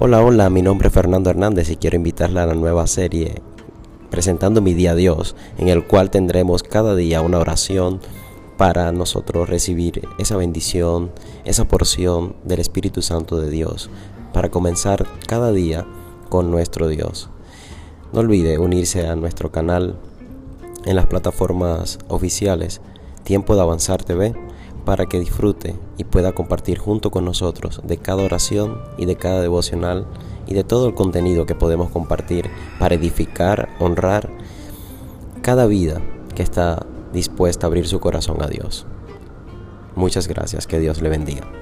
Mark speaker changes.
Speaker 1: Hola, hola, mi nombre es Fernando Hernández y quiero invitarla a la nueva serie presentando mi día a Dios, en el cual tendremos cada día una oración para nosotros recibir esa bendición, esa porción del Espíritu Santo de Dios, para comenzar cada día con nuestro Dios. No olvide unirse a nuestro canal en las plataformas oficiales Tiempo de Avanzar TV para que disfrute y pueda compartir junto con nosotros de cada oración y de cada devocional y de todo el contenido que podemos compartir para edificar, honrar cada vida que está dispuesta a abrir su corazón a Dios. Muchas gracias, que Dios le bendiga.